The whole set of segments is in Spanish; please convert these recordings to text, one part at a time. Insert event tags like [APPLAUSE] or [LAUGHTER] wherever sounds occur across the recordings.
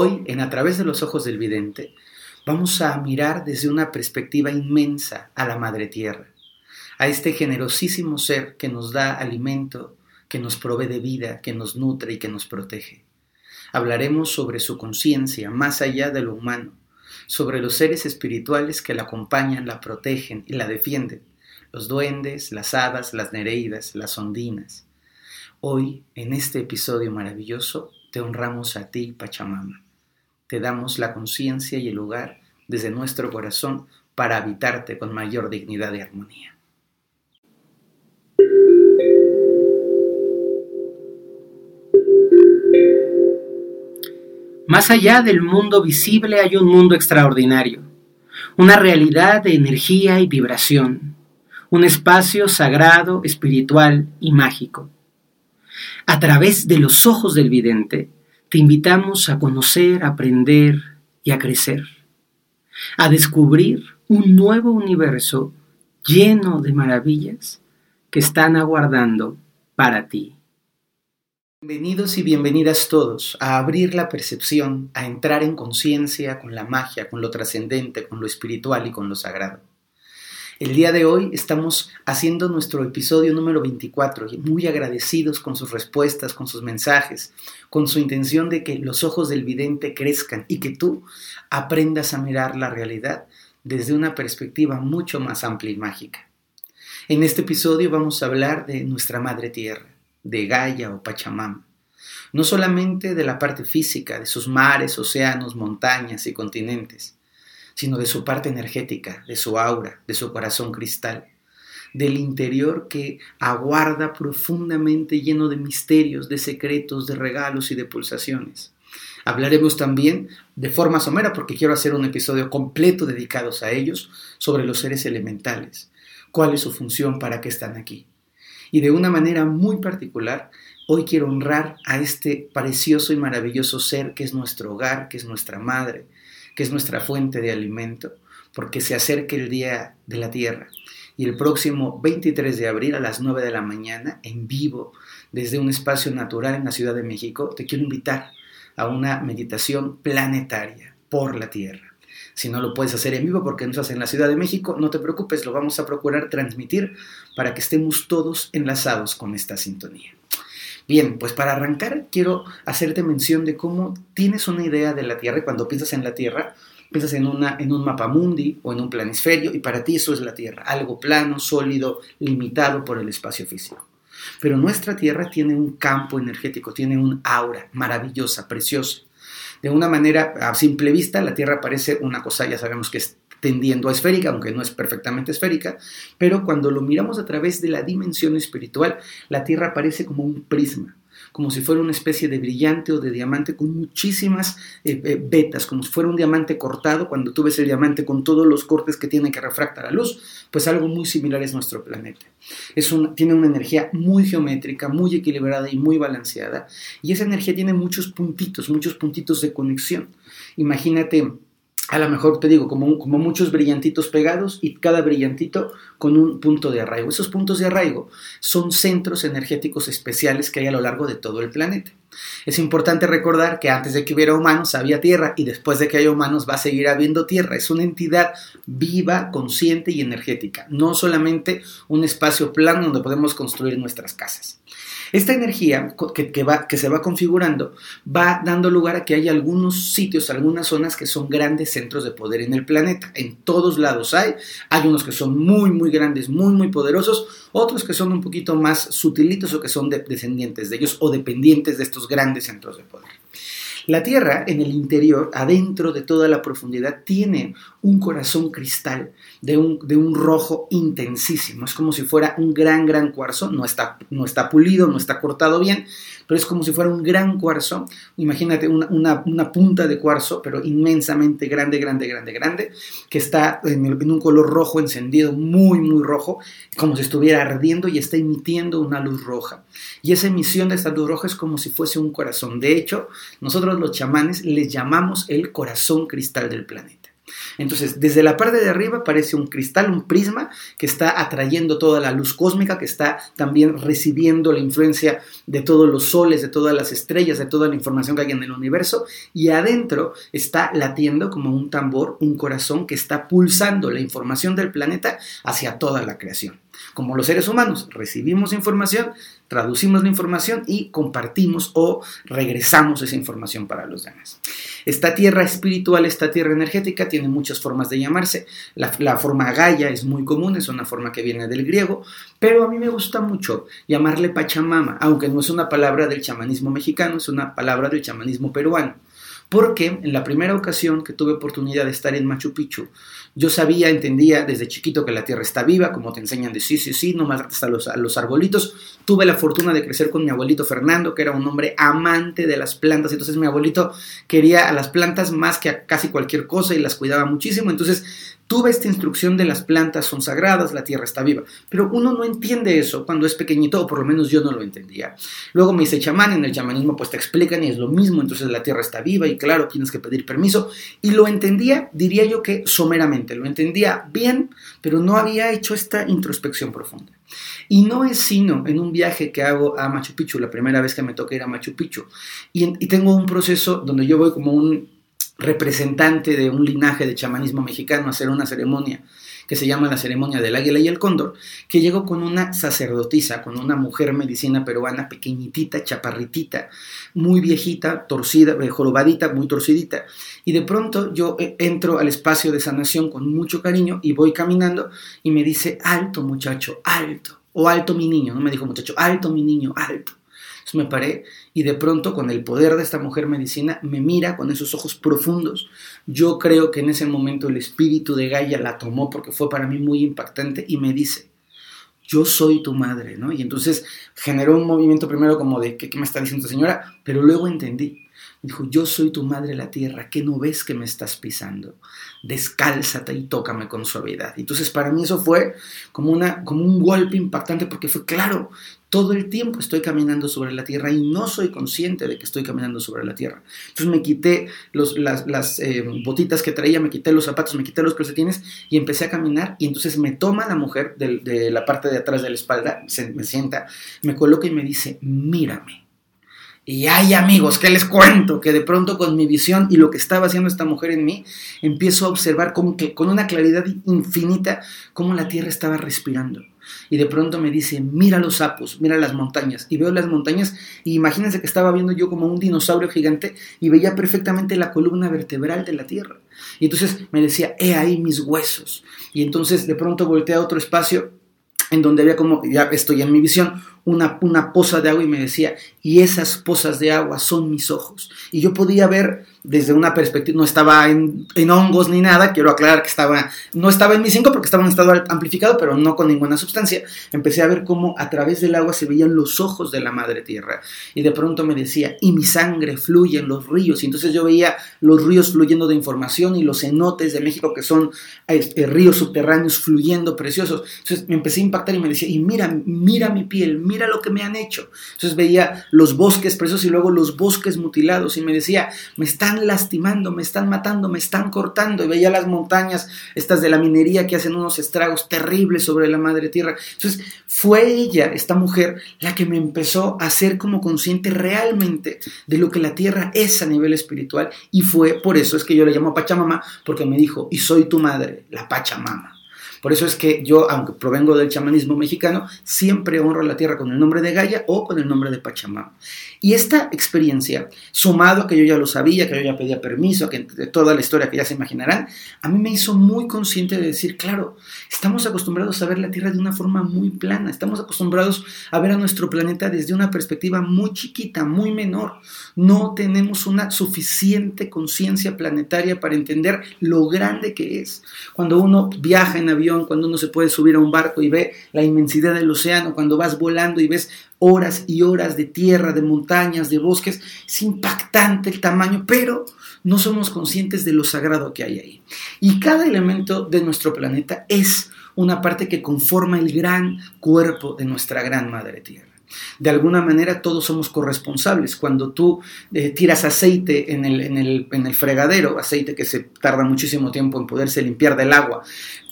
Hoy, en A través de los ojos del vidente, vamos a mirar desde una perspectiva inmensa a la Madre Tierra, a este generosísimo ser que nos da alimento, que nos provee de vida, que nos nutre y que nos protege. Hablaremos sobre su conciencia más allá de lo humano, sobre los seres espirituales que la acompañan, la protegen y la defienden, los duendes, las hadas, las nereidas, las ondinas. Hoy, en este episodio maravilloso, te honramos a ti, Pachamama te damos la conciencia y el lugar desde nuestro corazón para habitarte con mayor dignidad y armonía. Más allá del mundo visible hay un mundo extraordinario, una realidad de energía y vibración, un espacio sagrado, espiritual y mágico. A través de los ojos del vidente, te invitamos a conocer, a aprender y a crecer, a descubrir un nuevo universo lleno de maravillas que están aguardando para ti. Bienvenidos y bienvenidas todos a abrir la percepción, a entrar en conciencia con la magia, con lo trascendente, con lo espiritual y con lo sagrado. El día de hoy estamos haciendo nuestro episodio número 24 y muy agradecidos con sus respuestas, con sus mensajes, con su intención de que los ojos del vidente crezcan y que tú aprendas a mirar la realidad desde una perspectiva mucho más amplia y mágica. En este episodio vamos a hablar de nuestra Madre Tierra, de Gaia o Pachamama. No solamente de la parte física, de sus mares, océanos, montañas y continentes, sino de su parte energética, de su aura, de su corazón cristal, del interior que aguarda profundamente lleno de misterios, de secretos, de regalos y de pulsaciones. Hablaremos también de forma somera, porque quiero hacer un episodio completo dedicados a ellos, sobre los seres elementales, cuál es su función, para qué están aquí. Y de una manera muy particular, hoy quiero honrar a este precioso y maravilloso ser que es nuestro hogar, que es nuestra madre, que es nuestra fuente de alimento, porque se acerca el Día de la Tierra. Y el próximo 23 de abril a las 9 de la mañana, en vivo, desde un espacio natural en la Ciudad de México, te quiero invitar a una meditación planetaria por la Tierra. Si no lo puedes hacer en vivo porque no estás en la Ciudad de México, no te preocupes, lo vamos a procurar transmitir para que estemos todos enlazados con esta sintonía. Bien, pues para arrancar quiero hacerte mención de cómo tienes una idea de la Tierra y cuando piensas en la Tierra, piensas en, una, en un mapa mundi o en un planisferio y para ti eso es la Tierra, algo plano, sólido, limitado por el espacio físico. Pero nuestra Tierra tiene un campo energético, tiene un aura maravillosa, preciosa. De una manera, a simple vista, la Tierra parece una cosa, ya sabemos que es tendiendo a esférica, aunque no es perfectamente esférica, pero cuando lo miramos a través de la dimensión espiritual, la Tierra parece como un prisma, como si fuera una especie de brillante o de diamante con muchísimas eh, eh, vetas, como si fuera un diamante cortado, cuando tú ves el diamante con todos los cortes que tiene que refractar la luz, pues algo muy similar es nuestro planeta. Tiene una energía muy geométrica, muy equilibrada y muy balanceada, y esa energía tiene muchos puntitos, muchos puntitos de conexión. Imagínate a lo mejor te digo, como, muchos brillantitos pegados y cada brillantito con un punto de arraigo. Esos puntos de arraigo son centros energéticos especiales que hay a lo largo de todo el planeta. Es importante recordar que antes de que hubiera humanos había tierra y después de que haya humanos va a seguir habiendo tierra. Es una entidad viva, consciente y energética, no solamente un espacio plano donde podemos construir nuestras casas. Esta energía que, se va configurando va dando lugar a que hay algunos sitios, algunas zonas que son grandes centros de poder en el planeta. En todos lados hay. Hay unos que son muy, muy grandes, muy, muy poderosos, otros que son un poquito más sutilitos o que son descendientes de ellos o dependientes de estos grandes centros de poder. La Tierra en el interior, adentro de toda la profundidad, tiene un corazón cristal de un, rojo intensísimo. Es como si fuera un gran, gran cuarzo. No está, no está pulido, no está cortado bien, pero es como si fuera un gran cuarzo. Imagínate una, punta de cuarzo, pero inmensamente grande, grande, grande, grande, que está en, en, un color rojo encendido, muy, muy rojo, como si estuviera ardiendo y está emitiendo una luz roja. Y esa emisión de esta luz roja es como si fuese un corazón. De hecho, nosotros los chamanes les llamamos el corazón cristal del planeta. Entonces, desde la parte de arriba parece un cristal, un prisma que está atrayendo toda la luz cósmica, que está también recibiendo la influencia de todos los soles, de todas las estrellas, de toda la información que hay en el universo, y adentro está latiendo como un tambor, un corazón que está pulsando la información del planeta hacia toda la creación. Como los seres humanos, recibimos información, traducimos la información y compartimos o regresamos esa información para los demás. Esta tierra espiritual, esta tierra energética, muchas formas de llamarse. La, la, forma Gaia es muy común, es una forma que viene del griego, pero a mí me gusta mucho llamarle Pachamama, aunque no es una palabra del chamanismo mexicano, es una palabra del chamanismo peruano. Porque en la primera ocasión que tuve oportunidad de estar en Machu Picchu, yo sabía, entendía desde chiquito que la tierra está viva, como te enseñan de sí, sí, sí, no maltrates a los, a los arbolitos. Tuve la fortuna de crecer con mi abuelito Fernando, que era un hombre amante de las plantas. Entonces mi abuelito quería a las plantas más que a casi cualquier cosa y las cuidaba muchísimo. Entonces Tuve esta instrucción de las plantas son sagradas, la tierra está viva, pero uno no entiende eso cuando es pequeñito, o por lo menos yo no lo entendía. Luego me hice chamán, en el chamanismo pues te explican y es lo mismo, entonces la tierra está viva y claro, tienes que pedir permiso. Y lo entendía, diría yo que someramente, lo entendía bien, pero no había hecho esta introspección profunda. Y no es sino en un viaje que hago a Machu Picchu, la primera vez que me toca ir a Machu Picchu, y, y tengo un proceso donde yo voy como un representante de un linaje de chamanismo mexicano hacer una ceremonia que se llama la ceremonia del águila y el cóndor, que llegó con una sacerdotisa, con una mujer medicina peruana pequeñitita, chaparritita, muy viejita, torcida, eh, jorobadita, muy torcidita. Y de pronto yo eh, entro al espacio de sanación con mucho cariño y voy caminando y me dice, alto muchacho, alto, o alto mi niño, no me dijo muchacho, alto mi niño, alto me paré y de pronto con el poder de esta mujer medicina me mira con esos ojos profundos. Yo creo que en ese momento el espíritu de Gaia la tomó porque fue para mí muy impactante y me dice, yo soy tu madre, ¿no? Y entonces generó un movimiento primero como de, ¿qué, qué me está diciendo señora? Pero luego entendí. Dijo, yo soy tu madre la tierra, ¿qué no ves que me estás pisando? Descálzate y tócame con suavidad. Entonces para mí eso fue como, una, como un golpe impactante porque fue claro, todo el tiempo estoy caminando sobre la tierra y no soy consciente de que estoy caminando sobre la tierra. Entonces me quité los, las, eh, botitas que traía, me quité los zapatos, me quité los calcetines y empecé a caminar y entonces me toma la mujer de, la parte de atrás de la espalda, se, me sienta, me coloca y me dice, mírame. Y hay amigos, ¿qué les cuento? Que de pronto con mi visión y lo que estaba haciendo esta mujer en mí, empiezo a observar que con una claridad infinita cómo la tierra estaba respirando. Y de pronto me dice, mira los sapos, mira las montañas. Y veo las montañas y imagínense que estaba viendo yo como un dinosaurio gigante y veía perfectamente la columna vertebral de la tierra. Y entonces me decía, he ahí mis huesos. Y entonces de pronto volteé a otro espacio en donde había como, ya estoy en mi visión, una, una poza de agua y me decía, y esas pozas de agua son mis ojos. Y yo podía ver desde una perspectiva, no estaba en, hongos ni nada, quiero aclarar que estaba, no estaba en mi 5 porque estaba en estado amplificado, pero no con ninguna sustancia. Empecé a ver cómo a través del agua se veían los ojos de la madre tierra. Y de pronto me decía, y mi sangre fluye en los ríos. Y entonces yo veía los ríos fluyendo de información y los cenotes de México que son este, ríos subterráneos fluyendo preciosos. Entonces me empecé a impactar y me decía, y mira, mira mi piel, mira lo que me han hecho. Entonces veía los bosques preciosos y luego los bosques mutilados y me decía, me están lastimando, me están matando, me están cortando. Y veía las montañas, estas de la minería que hacen unos estragos terribles sobre la madre tierra. Entonces fue ella, esta mujer, la que me empezó a hacer como consciente realmente de lo que la tierra es a nivel espiritual y fue por eso es que yo le llamo Pachamama, porque me dijo, y soy tu madre, la Pachamama. Por eso es que yo, aunque provengo del chamanismo mexicano, siempre honro a la tierra con el nombre de Gaia o con el nombre de Pachamama. Y esta experiencia, sumado a que yo ya lo sabía, que yo ya pedía permiso, que toda la historia que ya se imaginarán, a mí me hizo muy consciente de decir, claro, estamos acostumbrados a ver la Tierra de una forma muy plana, estamos acostumbrados a ver a nuestro planeta desde una perspectiva muy chiquita, muy menor. No tenemos una suficiente conciencia planetaria para entender lo grande que es. Cuando uno viaja en avión, cuando uno se puede subir a un barco y ve la inmensidad del océano, cuando vas volando y ves horas y horas de tierra, de montañas, de bosques. Es impactante el tamaño, pero no somos conscientes de lo sagrado que hay ahí. Y cada elemento de nuestro planeta es una parte que conforma el gran cuerpo de nuestra gran madre tierra. De alguna manera todos somos corresponsables. Cuando tú eh, tiras aceite en el, en, el, en el fregadero, aceite que se tarda muchísimo tiempo en poderse limpiar del agua,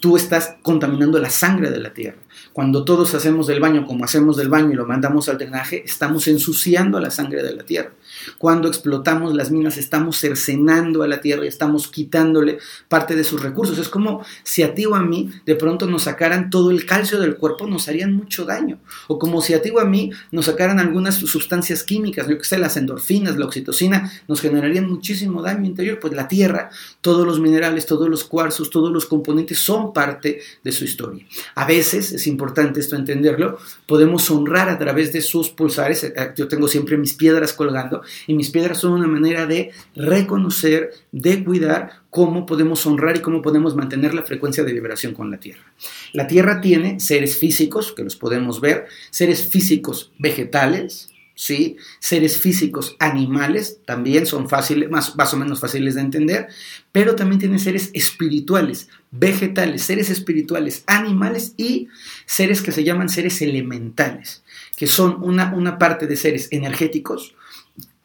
tú estás contaminando la sangre de la tierra. Cuando todos hacemos del baño como hacemos del baño y lo mandamos al drenaje, estamos ensuciando la sangre de la tierra. Cuando explotamos las minas, estamos cercenando a la tierra y estamos quitándole parte de sus recursos. Es como si a ti o a mí de pronto nos sacaran todo el calcio del cuerpo, nos harían mucho daño. O como si a ti o a mí nos sacaran algunas sustancias químicas, yo que sé, las endorfinas, la oxitocina, nos generarían muchísimo daño interior. Pues la tierra, todos los minerales, todos los cuarzos, todos los componentes son parte de su historia. A veces, es importante esto entenderlo, podemos honrar a través de sus pulsares. Eh, yo tengo siempre mis piedras colgando y mis piedras son una manera de reconocer, de cuidar cómo podemos honrar y cómo podemos mantener la frecuencia de vibración con la Tierra. La Tierra tiene seres físicos, que los podemos ver, seres físicos vegetales, ¿sí? Seres físicos animales también son más, más, o menos fáciles de entender, pero también tiene seres espirituales, vegetales, seres espirituales, animales y seres que se llaman seres elementales, que son una, una parte de seres energéticos,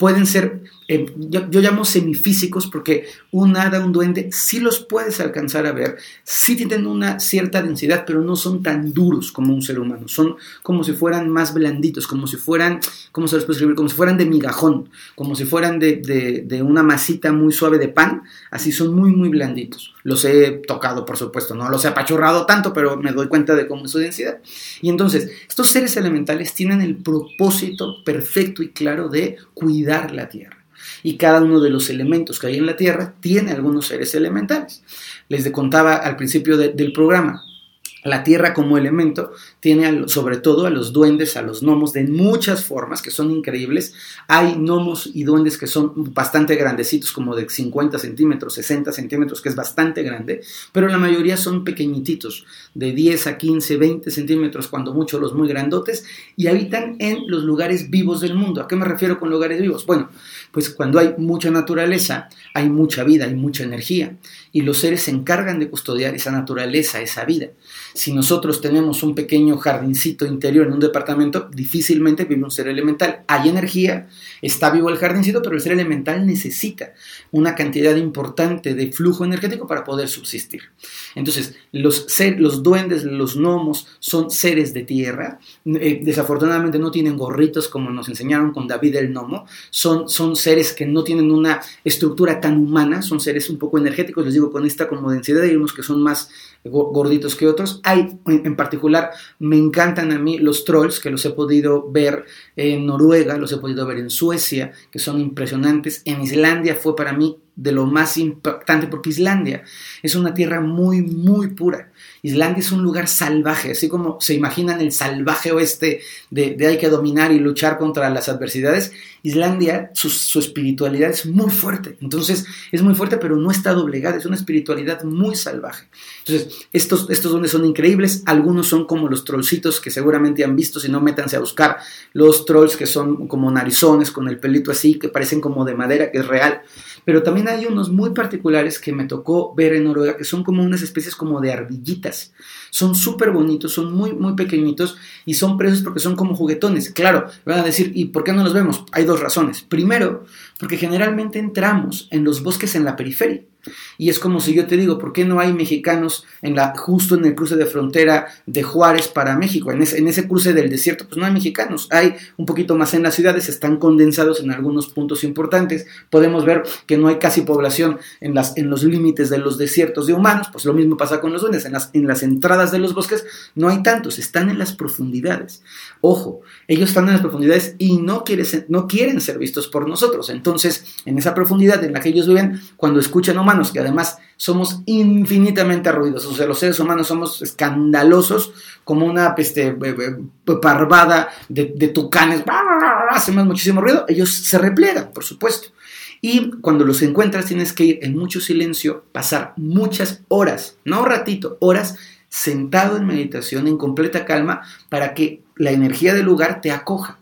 pueden ser, eh, yo, llamo semifísicos porque un hada, un duende, sí los puedes alcanzar a ver, sí tienen una cierta densidad, pero no son tan duros como un ser humano, son como si fueran más blanditos, como si fueran, ¿cómo se los puede escribir? Como si fueran de migajón, como si fueran de, de una masita muy suave de pan, así son muy, muy blanditos. Los he tocado, por supuesto, no los he apachurrado tanto, pero me doy cuenta de cómo es su densidad. Y entonces, estos seres elementales tienen el propósito perfecto y claro de cuidar la Tierra. Y cada uno de los elementos que hay en la Tierra tiene algunos seres elementales. Les contaba al principio del programa, la tierra como elemento tiene sobre todo a los duendes, a los gnomos de muchas formas que son increíbles. Hay gnomos y duendes que son bastante grandecitos, como de 50 centímetros, 60 centímetros, que es bastante grande, pero la mayoría son pequeñititos, de 10 a 15, 20 centímetros, cuando mucho los muy grandotes, y habitan en los lugares vivos del mundo. ¿A qué me refiero con lugares vivos? Bueno, pues cuando hay mucha naturaleza, hay mucha vida, hay mucha energía, y los seres se encargan de custodiar esa naturaleza, esa vida. Si nosotros tenemos un pequeño jardincito interior en un departamento, difícilmente vive un ser elemental. Hay energía, está vivo el jardincito, pero el ser elemental necesita una cantidad importante de flujo energético para poder subsistir. Entonces, los, los duendes, los gnomos son seres de tierra. Eh, desafortunadamente no tienen gorritos como nos enseñaron con David el gnomo. Son, son seres que no tienen una estructura tan humana, son seres un poco energéticos, les digo, con esta como densidad, digamos que son más gorditos que otros. Hay, en particular, me encantan a mí los trolls, que los he podido ver en Noruega, los he podido ver en Suecia, que son impresionantes. En Islandia fue para mí de lo más impactante, porque Islandia es una tierra muy, muy pura. Islandia es un lugar salvaje, así como se imaginan el salvaje oeste de, hay que dominar y luchar contra las adversidades. Islandia, su, espiritualidad es muy fuerte, entonces es muy fuerte, pero no está doblegada, es una espiritualidad muy salvaje. Entonces, estos, estos dones son increíbles, algunos son como los trollcitos que seguramente han visto, si no, métanse a buscar los trolls que son como narizones, con el pelito así, que parecen como de madera, que es real. Pero también hay unos muy particulares que me tocó ver en Noruega, que son como unas especies como de ardillitas. Son súper bonitos, son muy, muy pequeñitos y son presos porque son como juguetones. Claro, van a decir, ¿y por qué no los vemos? Hay dos razones. Primero, porque generalmente entramos en los bosques en la periferia. Y es como si yo te digo, ¿por qué no hay mexicanos en la, justo en el cruce de frontera de Juárez para México? En ese, en ese cruce del desierto, pues no hay mexicanos. Hay un poquito más en las ciudades, están condensados en algunos puntos importantes. Podemos ver que no hay casi población en, las, en los límites de los desiertos de humanos, pues lo mismo pasa con los duendes. En las, en las entradas de los bosques no hay tantos, están en las profundidades. Ojo, ellos están en las profundidades y no, quieren, no quieren ser vistos por nosotros. Entonces, en esa profundidad en la que ellos viven, cuando escuchan humanos, que además somos infinitamente ruidosos, o sea, los seres humanos somos escandalosos como una este, parvada de, tucanes, hacemos muchísimo ruido, ellos se repliegan, por supuesto. Y cuando los encuentras tienes que ir en mucho silencio, pasar muchas horas, no ratito, horas sentado en meditación, en completa calma, para que la energía del lugar te acoja.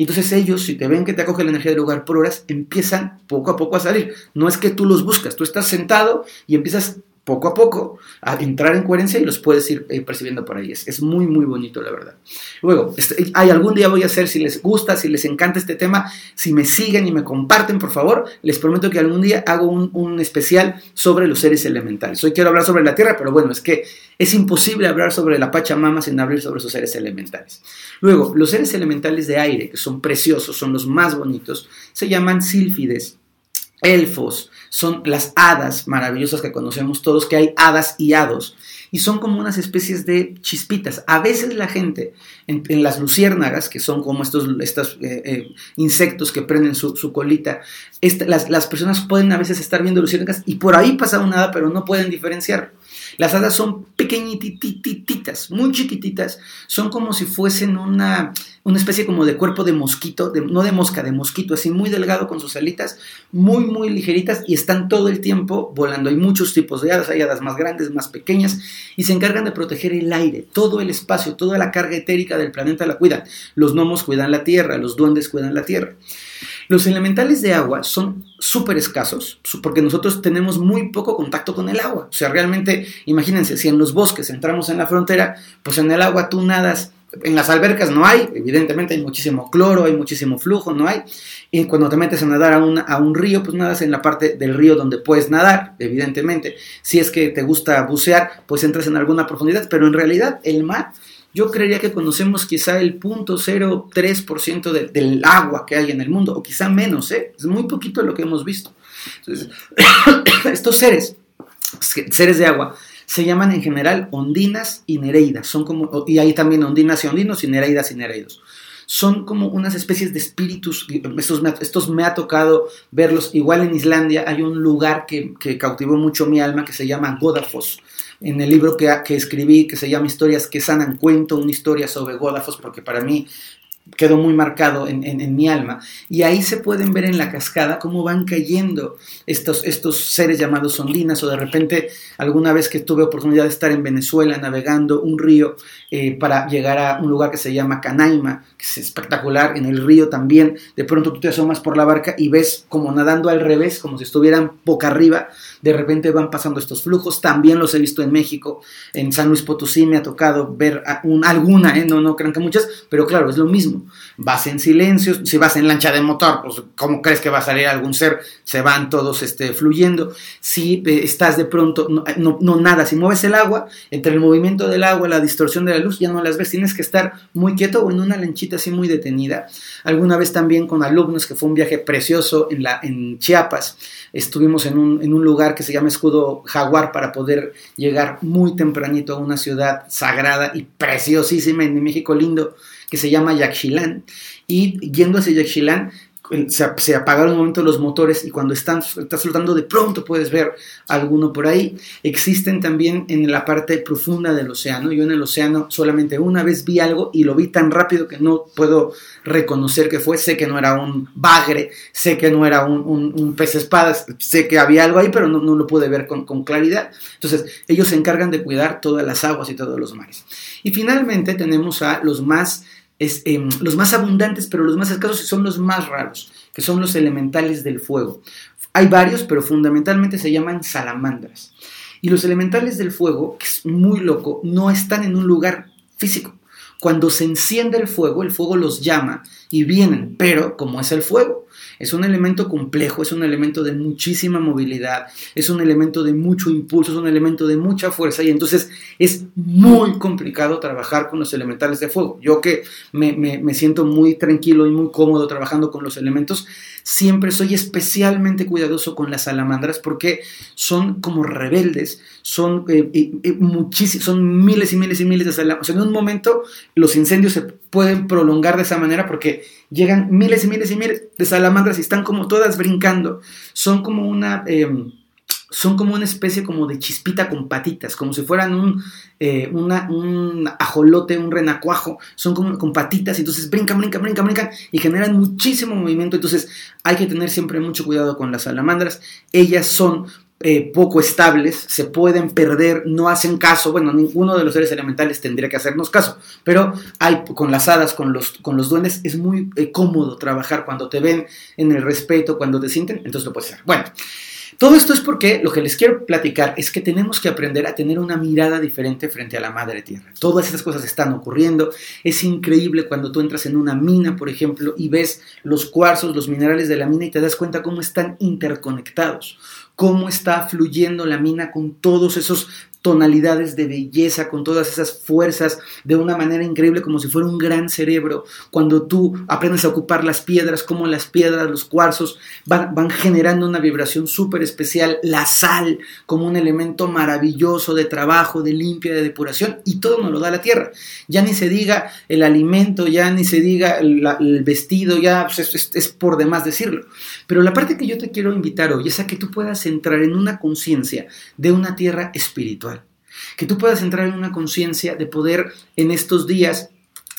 Y entonces ellos, si te ven que te acoge la energía del lugar por horas, empiezan poco a poco a salir. No es que tú los buscas, tú estás sentado y empiezas poco a poco a entrar en coherencia y los puedes ir eh, percibiendo por ahí. Es, es, muy, muy bonito, la verdad. Luego, este, hay algún día voy a hacer, si les gusta, si les encanta este tema, si me siguen y me comparten, por favor, les prometo que algún día hago un, un especial sobre los seres elementales. Hoy quiero hablar sobre la Tierra, pero bueno, es que es imposible hablar sobre la Pachamama sin hablar sobre sus seres elementales. Luego, los seres elementales de aire, que son preciosos, son los más bonitos, se llaman sílfides elfos, son las hadas maravillosas que conocemos todos, que hay hadas y hados, y son como unas especies de chispitas. A veces la gente, en, las luciérnagas, que son como estos, estos eh, eh, insectos que prenden su, colita, las, las, personas pueden a veces estar viendo luciérnagas y por ahí pasa una hada, pero no pueden diferenciar. Las hadas son pequeñititas, muy chiquititas, son como si fuesen una, una especie como de cuerpo de mosquito, no de mosca, de mosquito, así muy delgado con sus alitas, muy, muy ligeritas y están todo el tiempo volando. Hay muchos tipos de hadas, hay hadas más grandes, más pequeñas y se encargan de proteger el aire, todo el espacio, toda la carga etérica del planeta la cuidan. Los gnomos cuidan la tierra, los duendes cuidan la tierra. Los elementales de agua son súper escasos porque nosotros tenemos muy poco contacto con el agua. O sea, realmente, imagínense, si en los bosques entramos en la frontera, pues en el agua tú nadas. En las albercas no hay, evidentemente hay muchísimo cloro, hay muchísimo flujo, no hay. Y cuando te metes a nadar a, a un río, pues nadas en la parte del río donde puedes nadar, evidentemente. Si es que te gusta bucear, pues entras en alguna profundidad, pero en realidad el mar yo creería que conocemos quizá el 0.03% de, del agua que hay en el mundo, o quizá menos, ¿eh? es muy poquito lo que hemos visto. Entonces, [COUGHS] estos seres, seres de agua, se llaman en general ondinas y nereidas, son como, y hay también ondinas y ondinos y nereidas y nereidos. Son como unas especies de espíritus, estos me, estos ha tocado verlos, igual en Islandia hay un lugar que, que cautivó mucho mi alma que se llama Godafoss en el libro que, escribí, que se llama Historias que sanan, cuento una historia sobre Godafos, porque para mí quedó muy marcado en, mi alma. Y ahí se pueden ver en la cascada cómo van cayendo estos, estos seres llamados ondinas, o de repente alguna vez que tuve oportunidad de estar en Venezuela navegando un río eh, para llegar a un lugar que se llama Canaima, que es espectacular, en el río también, de pronto tú te asomas por la barca y ves como nadando al revés, como si estuvieran boca arriba, de repente van pasando estos flujos, también los he visto en México, en San Luis Potosí me ha tocado ver alguna, ¿eh? no, no crean que muchas, pero claro, es lo mismo, vas en silencio, si vas en lancha de motor, pues ¿cómo crees que va a salir algún ser? Se van todos este, fluyendo, si eh, estás de pronto, no, no, no, nada, si mueves el agua, entre el movimiento del agua, la distorsión de la luz, ya no las ves, tienes que estar muy quieto o en una lanchita así muy detenida. Alguna vez también con alumnos, que fue un viaje precioso en, la, en Chiapas, estuvimos en un, en un lugar que se llama Escudo Jaguar para poder llegar muy tempranito a una ciudad sagrada y preciosísima en México lindo que se llama Yaxchilán. Y yendo hacia Yaxchilán, se, apagaron un momento los motores y cuando están, estás flotando de pronto puedes ver alguno por ahí. Existen también en la parte profunda del océano. Yo en el océano solamente una vez vi algo y lo vi tan rápido que no puedo reconocer que fue. Sé que no era un bagre, sé que no era un, pez espada, sé que había algo ahí, pero no, lo pude ver con, con claridad. Entonces ellos se encargan de cuidar todas las aguas y todos los mares. Y finalmente tenemos a los más em, los más abundantes, pero los más escasos son los más raros, que son los elementales del fuego. Hay varios, pero fundamentalmente se llaman salamandras. Y los elementales del fuego, que es muy loco, no están en un lugar físico. Cuando se enciende el fuego, el fuego los llama y vienen, pero como es el fuego, es un elemento complejo, es un elemento de muchísima movilidad, es un elemento de mucho impulso, es un elemento de mucha fuerza y entonces es muy complicado trabajar con los elementales de fuego. Yo que me, me, siento muy tranquilo y muy cómodo trabajando con los elementos, siempre soy especialmente cuidadoso con las salamandras porque son como rebeldes, son, eh, muchísimos, son miles y miles y miles de salamandras. En un momento los incendios se pueden prolongar de esa manera porque llegan miles y miles y miles de salamandras y están como todas brincando. Son como una... Em, son como una especie como de chispita con patitas, como si fueran un, eh, un ajolote, un renacuajo, son como con patitas, y entonces brincan, brincan, brincan, brincan y generan muchísimo movimiento, entonces hay que tener siempre mucho cuidado con las salamandras, ellas son eh, poco estables, se pueden perder, no hacen caso, bueno, ninguno de los seres elementales tendría que hacernos caso, pero hay con las hadas, con los, con los duendes, es muy eh, cómodo trabajar cuando te ven en el respeto, cuando te sienten, entonces lo puedes hacer. Bueno, Todo esto es porque lo que les quiero platicar es que tenemos que aprender a tener una mirada diferente frente a la madre tierra. Todas estas cosas están ocurriendo. Es increíble cuando tú entras en una mina, por ejemplo, y ves los cuarzos, los minerales de la mina y te das cuenta cómo están interconectados cómo está fluyendo la mina con todos esos tonalidades de belleza, con todas esas fuerzas, de una manera increíble, como si fuera un gran cerebro. Cuando tú aprendes a ocupar las piedras, como las piedras, los cuarzos, van, generando una vibración súper especial, la sal como un elemento maravilloso de trabajo, de limpia, de depuración, y todo nos lo da la tierra. Ya ni se diga el alimento, ya ni se diga el, vestido, ya pues, es, es por demás decirlo. Pero la parte que yo te quiero invitar hoy es a que tú puedas entrar en una conciencia de una tierra espiritual que tú puedas entrar en una conciencia de poder en estos días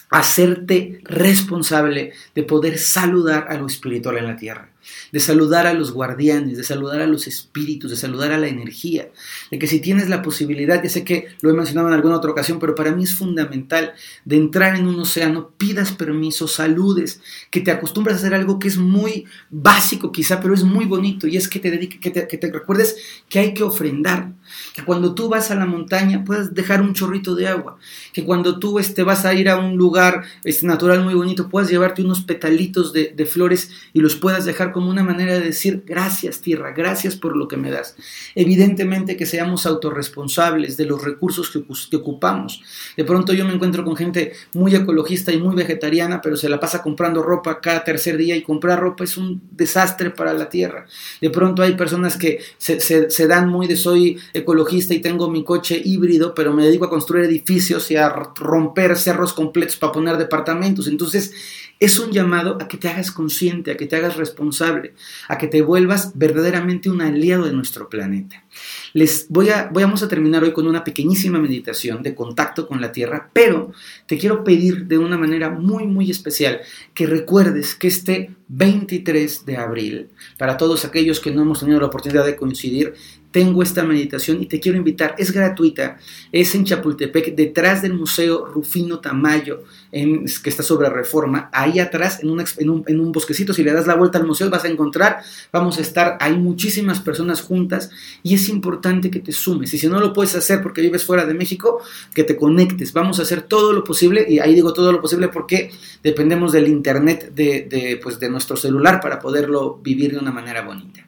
hacerte responsable de poder saludar a lo espiritual en la tierra de saludar a los guardianes, de saludar a los espíritus, de saludar a la energía, de que si tienes la posibilidad, ya sé que lo he mencionado en alguna otra ocasión, pero para mí es fundamental de entrar en un océano, pidas permiso, saludes, que te acostumbres a hacer algo que es muy básico quizá, pero es muy bonito, y es que te, dedique, que te, recuerdes que hay que ofrendar, que cuando tú vas a la montaña puedas dejar un chorrito de agua, que cuando tú este, vas a ir a un lugar este, natural muy bonito, puedas llevarte unos petalitos de, de flores y los puedas dejar como una manera de decir gracias tierra, gracias por lo que me das. Evidentemente que seamos autorresponsables de los recursos que, ocupamos. De pronto yo me encuentro con gente muy ecologista y muy vegetariana, pero se la pasa comprando ropa cada tercer día y comprar ropa es un desastre para la tierra. De pronto hay personas que se, se dan muy de soy ecologista y tengo mi coche híbrido, pero me dedico a construir edificios y a romper cerros completos para poner departamentos. Entonces, es un llamado a que te hagas consciente, a que te hagas responsable, a que te vuelvas verdaderamente un aliado de nuestro planeta. Les voy a, vamos a terminar hoy con una pequeñísima meditación de contacto con la Tierra, pero te quiero pedir de una manera muy, muy especial que recuerdes que este 23 de abril, para todos aquellos que no hemos tenido la oportunidad de coincidir, tengo esta meditación y te quiero invitar. Es gratuita, es en Chapultepec, detrás del Museo Rufino Tamayo, en, que está sobre Reforma. Ahí atrás, en, un, bosquecito, si le das la vuelta al museo, vas a encontrar, vamos a estar, hay muchísimas personas juntas y es importante que te sumes. Y si no lo puedes hacer porque vives fuera de México, que te conectes. Vamos a hacer todo lo posible, y ahí digo todo lo posible porque dependemos del internet de, de, pues, de nuestro celular para poderlo vivir de una manera bonita.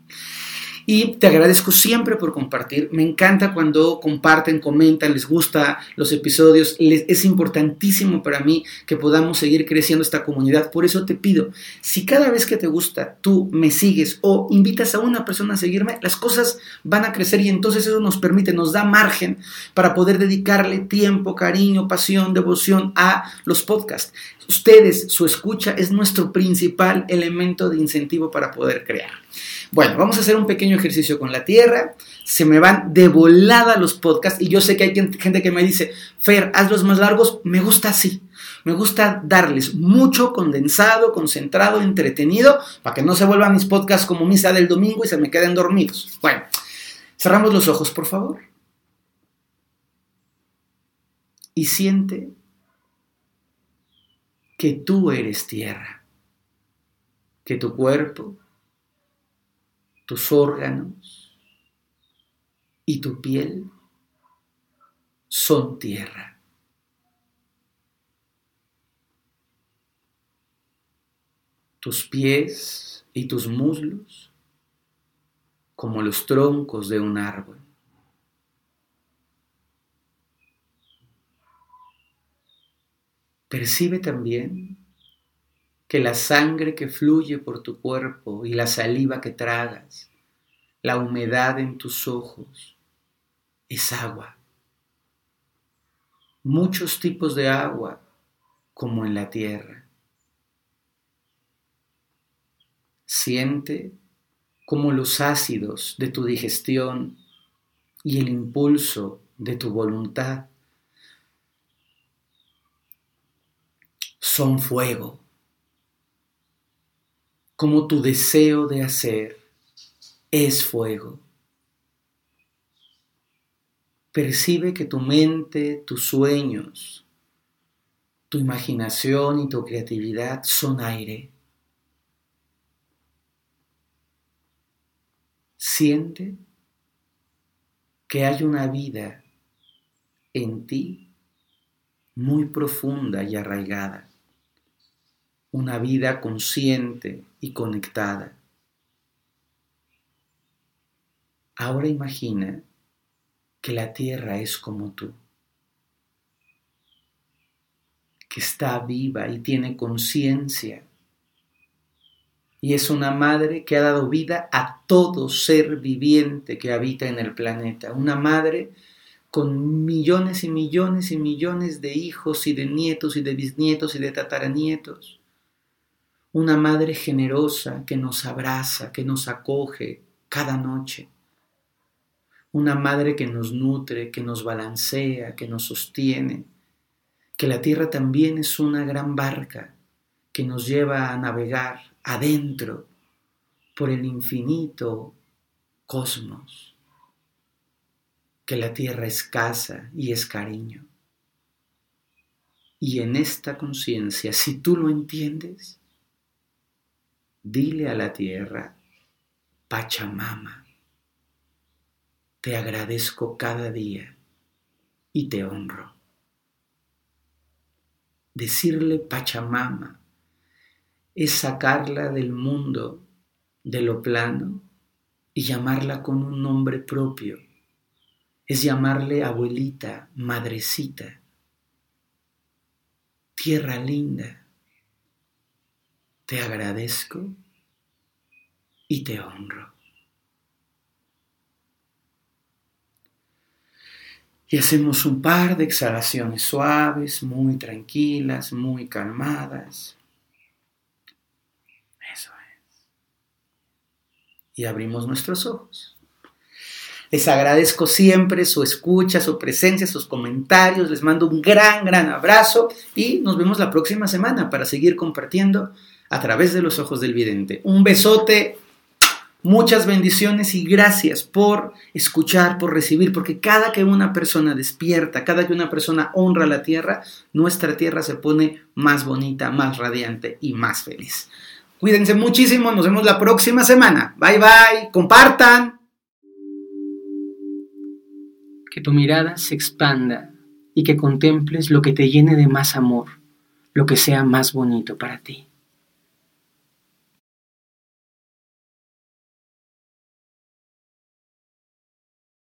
Y te agradezco siempre por compartir. Me encanta cuando comparten, comentan, les gusta los episodios. es importantísimo para mí que podamos seguir creciendo esta comunidad. Por eso te pido, si cada vez que te gusta tú me sigues o invitas a una persona a seguirme, las cosas van a crecer y entonces eso nos permite, nos da margen para poder dedicarle tiempo, cariño, pasión, devoción a los podcasts. Ustedes, su escucha es nuestro principal elemento de incentivo para poder crear. Bueno, vamos a hacer un pequeño ejercicio con la Tierra. Se me van de volada los podcasts y yo sé que hay gente que me dice, Fer, hazlos más largos. Me gusta así. Me gusta darles mucho condensado, concentrado, entretenido, para que no se vuelvan mis podcasts como misa del domingo y se me queden dormidos. Bueno, cerramos los ojos, por favor. Y siente que tú eres tierra, que tu cuerpo tus órganos y tu piel son tierra. Tus pies y tus muslos como los troncos de un árbol. Percibe también que la sangre que fluye por tu cuerpo y la saliva que tragas, la humedad en tus ojos, es agua. Muchos tipos de agua como en la tierra. Siente como los ácidos de tu digestión y el impulso de tu voluntad son fuego como tu deseo de hacer es fuego. Percibe que tu mente, tus sueños, tu imaginación y tu creatividad son aire. siente que hay una vida en ti muy profunda y arraigada, una vida consciente y conectada. Ahora imagina que la tierra es como tú, que está viva y tiene conciencia y es una madre que ha dado vida a todo ser viviente que habita en el planeta. Una madre con millones y millones y millones de hijos y de nietos y de bisnietos y de tataranietos. Una madre generosa que nos abraza, que nos acoge cada noche. Una madre que nos nutre, que nos balancea, que nos sostiene. Que la tierra también es una gran barca que nos lleva a navegar adentro por el infinito cosmos, que la tierra es casa y es cariño. Y en esta conciencia, si tú lo entiendes, dile a la tierra, Pachamama, te agradezco cada día y te honro. Decirle Pachamama es sacarla del mundo de lo plano y llamarla con un nombre propio. Es llamarle abuelita, madrecita, tierra linda. Te agradezco y te honro. Y hacemos un par de exhalaciones suaves, muy tranquilas, muy calmadas. y abrimos nuestros ojos. Les agradezco siempre su escucha, su presencia, sus comentarios. Les mando un gran, gran abrazo y nos vemos la próxima semana para seguir compartiendo a través de los ojos del vidente. Un besote, muchas bendiciones y gracias por escuchar, por recibir, porque cada que una persona despierta, cada que una persona honra la tierra, nuestra tierra se pone más bonita, más radiante y más feliz. Cuídense muchísimo, nos vemos la próxima semana. Bye bye, compartan. Que tu mirada se expanda y que contemples lo que te llene de más amor, lo que sea más bonito para ti.